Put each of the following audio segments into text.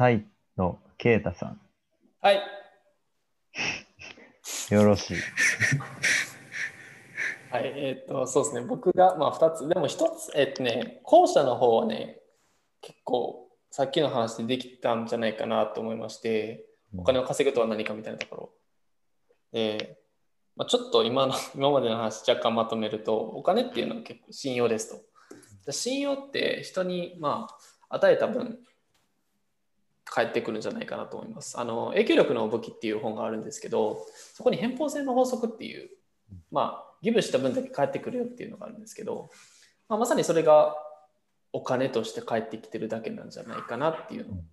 サイのケイタさん、はい。よろしい。はい、えっ、と、そうですね。僕が、まあ、2つ。でも1つ、えっ、とね、後者の方はね、結構、さっきの話でできたんじゃないかなと思いまして、お金を稼ぐとは何かみたいなところ。で、まあ、ちょっと今の 今までの話若干まとめると、お金っていうのは結構信用ですと。で信用って人に、まあ、与えた分、返ってくるんじゃないかなと思います。あの影響力の武器っていう本があるんですけど、そこに偏方性の法則っていう、まあ、ギブした分だけ返ってくるよっていうのがあるんですけど、まあ、まさにそれがお金として返ってきてるだけなんじゃないかなっていうのを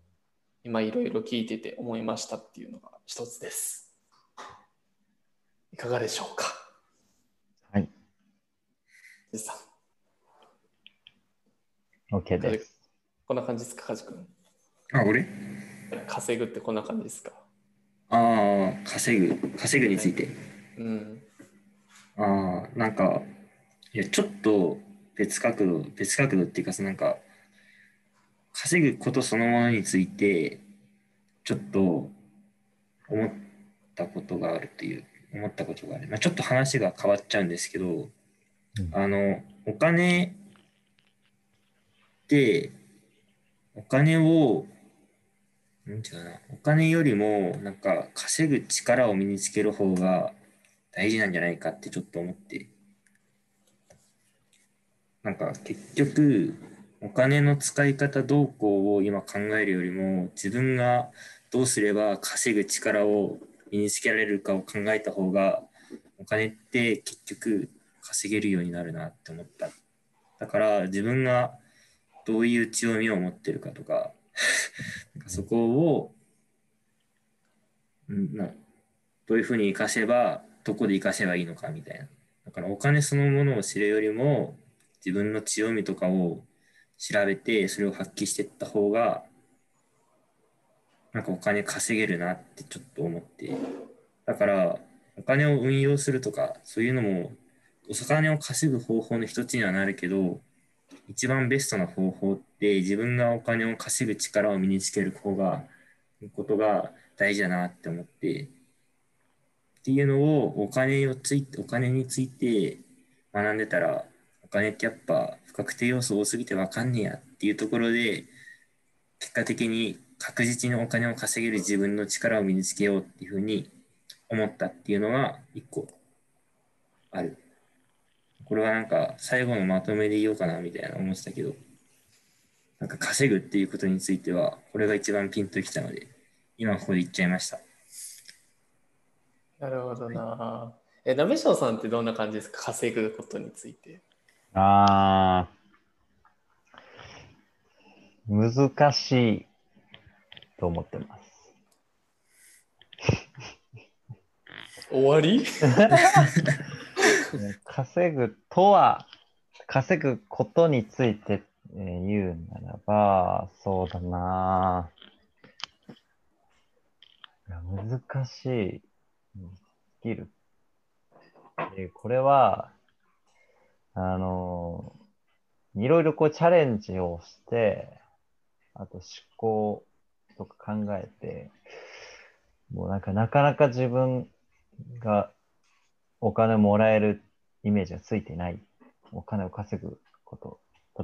今いろいろ聞いてて思いましたっていうのが一つです。いかがでしょうか？はい。OK です。こんな感じですか、カジ君。あ、俺？稼ぐってこんな感じですか？ああ、稼ぐ、稼ぐについて。うん。ああ、なんか、いや、ちょっと別角度、別角度っていうか、そのなんか、稼ぐことそのものについて、ちょっと思ったことがあるという、思ったことがある。まあ、ちょっと話が変わっちゃうんですけど、あの、お金って、お金を、なんていうかな、お金よりも、なんか、稼ぐ力を身につける方が大事なんじゃないかってちょっと思って。なんか、結局、お金の使い方どうこうを今考えるよりも、自分がどうすれば稼ぐ力を身につけられるかを考えた方が、お金って結局稼げるようになるなって思った。だから、自分がどういう強みを持ってるかと、かそこを、うんなどういうふうに活かせば、どこで活かせばいいのかみたいな。だからお金そのものを知るよりも、自分の強みとかを調べて、それを発揮していった方が、なんかお金稼げるなってちょっと思って。だから、お金を運用するとか、そういうのも、お金を稼ぐ方法の一つにはなるけど、一番ベストな方法って自分がお金を稼ぐ力を身につける方がことが大事だなって思ってっていうのをお金をついお金について学んでたらお金ってやっぱ不確定要素多すぎて分かんねえやっていうところで結果的に確実にお金を稼げる自分の力を身につけようっていうふうに思ったっていうのが一個ある。これはなんか最後のまとめで言おうかなみたいな思ってたけど、なんか稼ぐっていうことについては、これが一番ピンときたので、今ここで言っちゃいました。なるほどな。え、なべしょうさんってどんな感じですか？稼ぐことについて。あー、難しいと思ってます。終わり？稼ぐとは、稼ぐことについて、えー言うならば、そうだな。難しい。うんスキル。えーこれは、あのいろいろこうチャレンジをして、あと思考とか考えて、もうなんかなかなか自分がお金もらえるイメージがついてない。お金を稼ぐこと。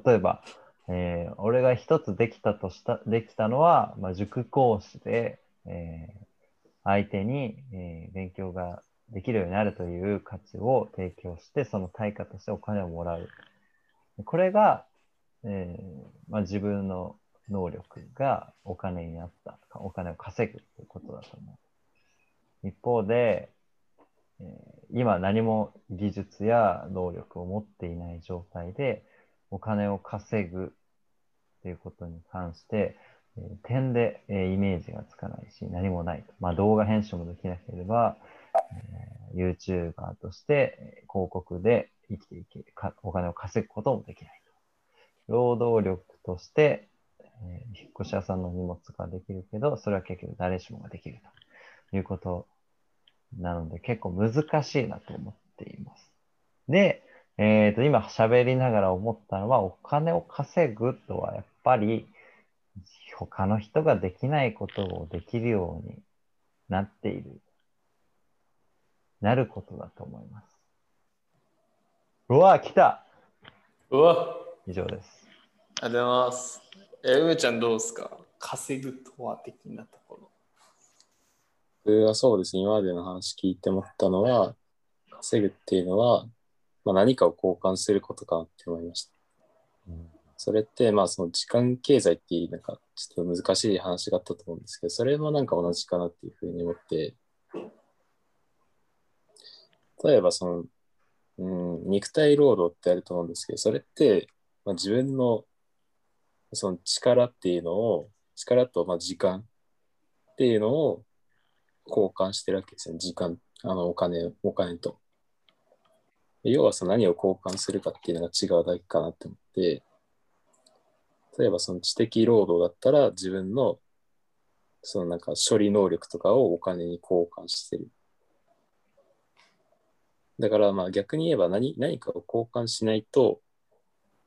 例えば、えー俺が一つできたとした、できたのは、まあ、塾講師で、えー相手に、えー勉強ができるようになるという価値を提供して、その対価としてお金をもらう。これが、えーまあ、自分の能力がお金になった、お金を稼ぐということだと思う。一方で、えー今何も技術や能力を持っていない状態でお金を稼ぐということに関して、えー点で、えーイメージがつかないし何もないと。まあ、動画編集もできなければ、えー YouTuber として広告で生きていけかお金を稼ぐこともできないと。労働力として、えー引っ越し屋さんの荷物ができるけど、それは結局誰しもができるということなので結構難しいなと思っています。で、えっと、今喋りながら思ったのは、お金を稼ぐとはやっぱり他の人ができないことをできるようになっている、なることだと思います。うわ、来たうわ以上です。ありがとうございます。え、梅ちゃんどうですか？稼ぐとは的なと。僕はそうですね、今までの話聞いて思ったのは、稼ぐっていうのは、まあ、何かを交換することかなって思いました。それって、まあ、その時間経済っていう、なんか、ちょっと難しい話があったと思うんですけど、それもなんか同じかなっていうふうに思って、例えば、その、うん、肉体労働ってあると思うんですけど、それって、まあ、自分の、その力っていうのを、力とまあ時間っていうのを交換してるわけですね。時間、あの、お金、お金と。要はその何を交換するかっていうのが違うだけかなって思って、例えばその知的労働だったら自分のそのなんか処理能力とかをお金に交換してる。だからまあ逆に言えば何何かを交換しないと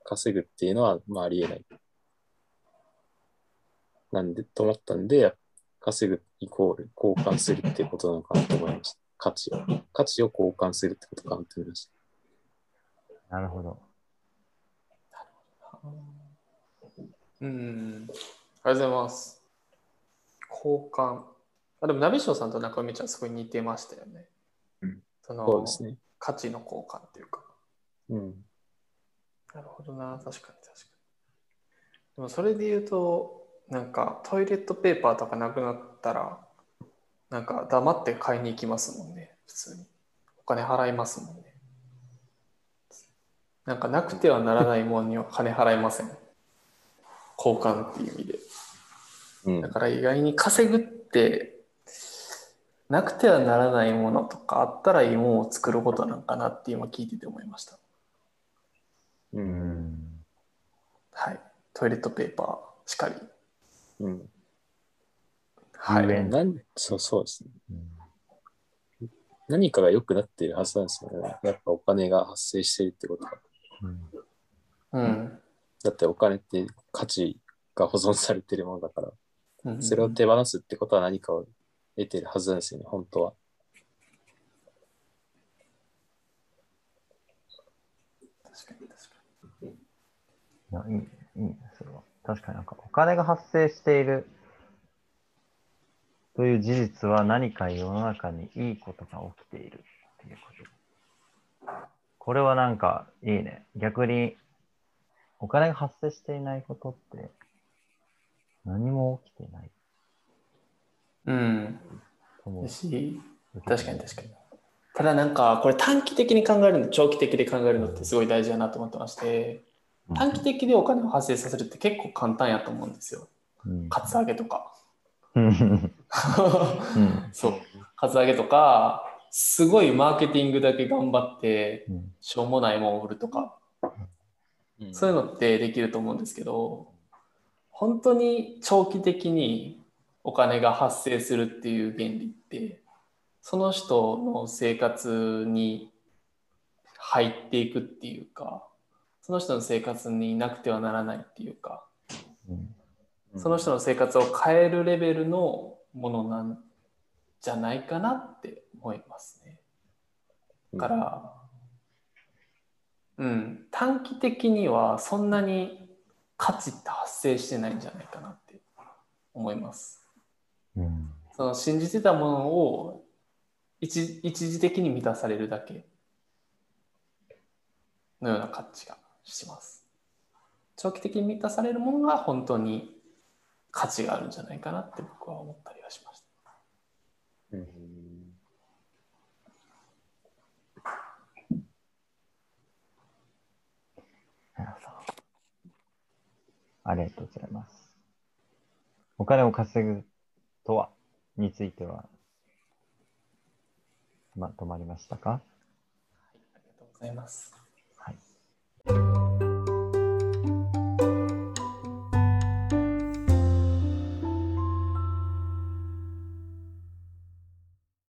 稼ぐっていうのはまあありえない。なんで、と思ったんで、やっ稼ぐイコール交換するっていうことなのかなと思いました。価値を。価値を交換するってことかなと思いました。なるほど。うん。ありがとうございます。交換。あでも、ナビショーさんと中見ちゃんすごい似てましたよね。うんそのそうですね。価値の交換っていうか。うん。なるほどな、確かに確かに。でもそれで言うと、なんかトイレットペーパーとかなくなったら、なんか黙って買いに行きますもんね、普通に。お金払いますもんね。なんかなくてはならないものには金払いません。交換っていう意味で。うんだ。から意外に稼ぐって、なくてはならないものとかあったらいいものを作ることなんかなって今聞いてて思いました。う。うんん。はい。トイレットペーパーしかり。うん。はい。なんそうそうですね。うん何かが良くなっているはずなんですよね。やっぱお金が発生しているってことは。うんうん。だってお金って価値が保存されているものだから、うんそれを手放すってことは何かを得ているはずなんですよね、本当は。確かに確かい確かになんか、お金が発生しているという事実は何か世の中にいいことが起きているっていうこと。これはなんか、いいね。逆に、お金が発生していないことって、何も起きていないに。うん。うだ。し、確かに確かに。ただなんか、これ短期的に考えるの、長期的で考えるのってすごい大事だなと思ってまして、短期的でお金を発生させるって結構簡単やと思うんですよ。うん。カツアゲとか。そう。カツアゲとか、すごいマーケティングだけ頑張って、うんしょうもないもんを売るとか、そういうのってできると思うんですけど、本当に長期的にお金が発生するっていう原理って、その人の生活に入っていくっていうか、その人の生活になくてはならないっていうか、うんその人の生活を変えるレベルのものなんじゃないかなって思いますね。だから、うん、短期的にはそんなに価値って発生してないんじゃないかなって思います。うんその信じてたものを一一時的に満たされるだけのような価値がします。長期的に満たされるものが本当に価値があるんじゃないかなって僕は思ったりはしました。うんありがとうございます。お金を稼ぐとはについては、まとまりましたか？ありがとうございます。Música